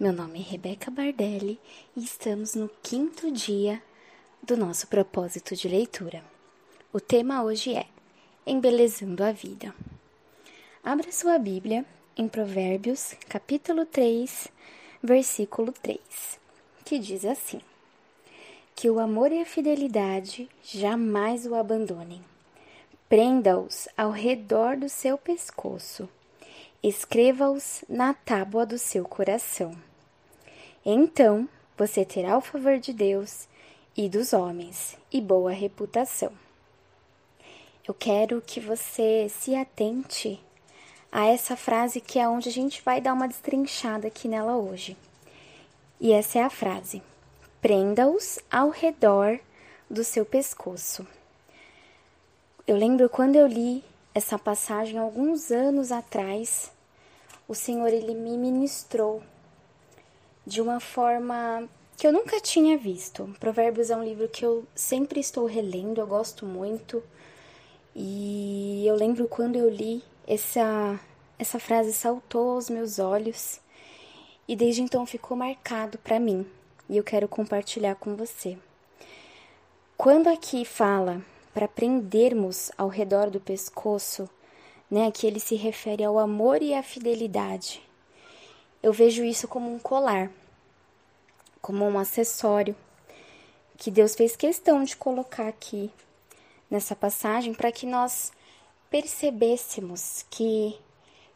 Meu nome é Rebeca Bardelli e estamos no quinto dia do nosso propósito de leitura. O tema hoje é Embelezando a Vida. Abra sua Bíblia em Provérbios, capítulo 3, versículo 3, que diz assim: Que o amor e a fidelidade jamais o abandonem. Prenda-os ao redor do seu pescoço escreva-os na tábua do seu coração. Então você terá o favor de Deus e dos homens e boa reputação. Eu quero que você se atente a essa frase que é onde a gente vai dar uma destrinchada aqui nela hoje. E essa é a frase: prenda-os ao redor do seu pescoço. Eu lembro quando eu li essa passagem alguns anos atrás, o Senhor ele me ministrou de uma forma que eu nunca tinha visto. Provérbios é um livro que eu sempre estou relendo, eu gosto muito. E eu lembro quando eu li essa essa frase saltou aos meus olhos e desde então ficou marcado para mim. E eu quero compartilhar com você. Quando aqui fala para prendermos ao redor do pescoço, né, que ele se refere ao amor e à fidelidade. Eu vejo isso como um colar, como um acessório que Deus fez questão de colocar aqui nessa passagem para que nós percebêssemos que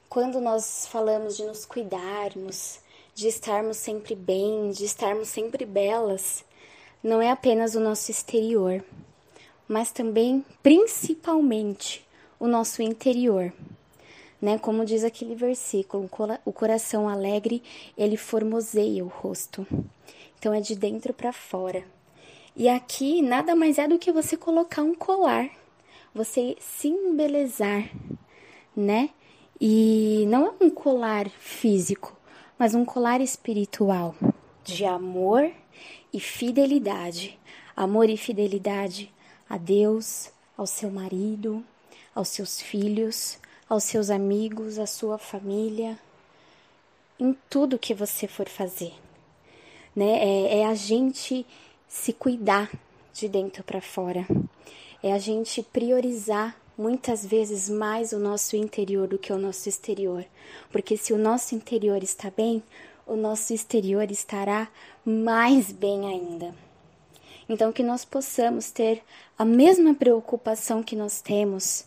quando nós falamos de nos cuidarmos, de estarmos sempre bem, de estarmos sempre belas, não é apenas o nosso exterior, mas também, principalmente, o nosso interior. Né? Como diz aquele versículo, o coração alegre, ele formoseia o rosto. Então é de dentro para fora. E aqui nada mais é do que você colocar um colar, você se embelezar, né? E não é um colar físico, mas um colar espiritual de amor e fidelidade. Amor e fidelidade a Deus, ao seu marido, aos seus filhos, aos seus amigos, à sua família, em tudo que você for fazer. Né? É, é a gente se cuidar de dentro para fora, é a gente priorizar muitas vezes mais o nosso interior do que o nosso exterior, porque se o nosso interior está bem, o nosso exterior estará mais bem ainda. Então, que nós possamos ter a mesma preocupação que nós temos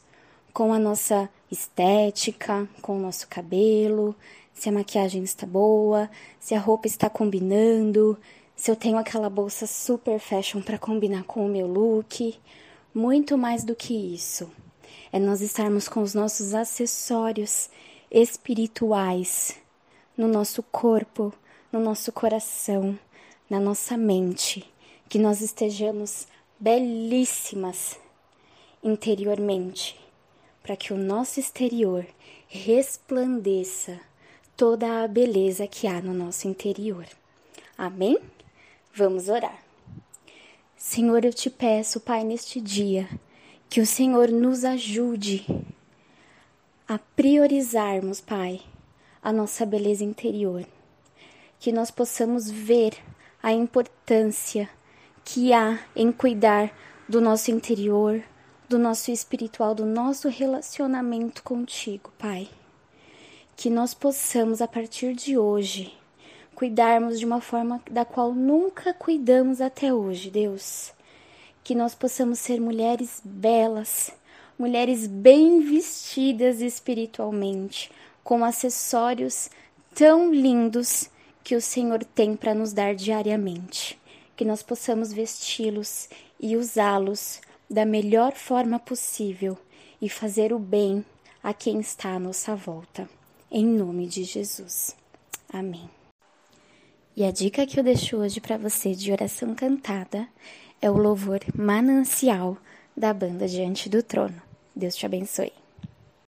com a nossa estética, com o nosso cabelo, se a maquiagem está boa, se a roupa está combinando, se eu tenho aquela bolsa super fashion para combinar com o meu look. Muito mais do que isso. É nós estarmos com os nossos acessórios espirituais no nosso corpo, no nosso coração, na nossa mente que nós estejamos belíssimas interiormente, para que o nosso exterior resplandeça toda a beleza que há no nosso interior. Amém? Vamos orar. Senhor, eu te peço, Pai, neste dia, que o Senhor nos ajude a priorizarmos, Pai, a nossa beleza interior. Que nós possamos ver a importância que há em cuidar do nosso interior, do nosso espiritual, do nosso relacionamento contigo, Pai. Que nós possamos, a partir de hoje, cuidarmos de uma forma da qual nunca cuidamos até hoje, Deus. Que nós possamos ser mulheres belas, mulheres bem vestidas espiritualmente, com acessórios tão lindos que o Senhor tem para nos dar diariamente que nós possamos vesti-los e usá-los da melhor forma possível e fazer o bem a quem está à nossa volta. Em nome de Jesus. Amém. E a dica que eu deixo hoje para você de oração cantada é o louvor manancial da banda Diante do Trono. Deus te abençoe.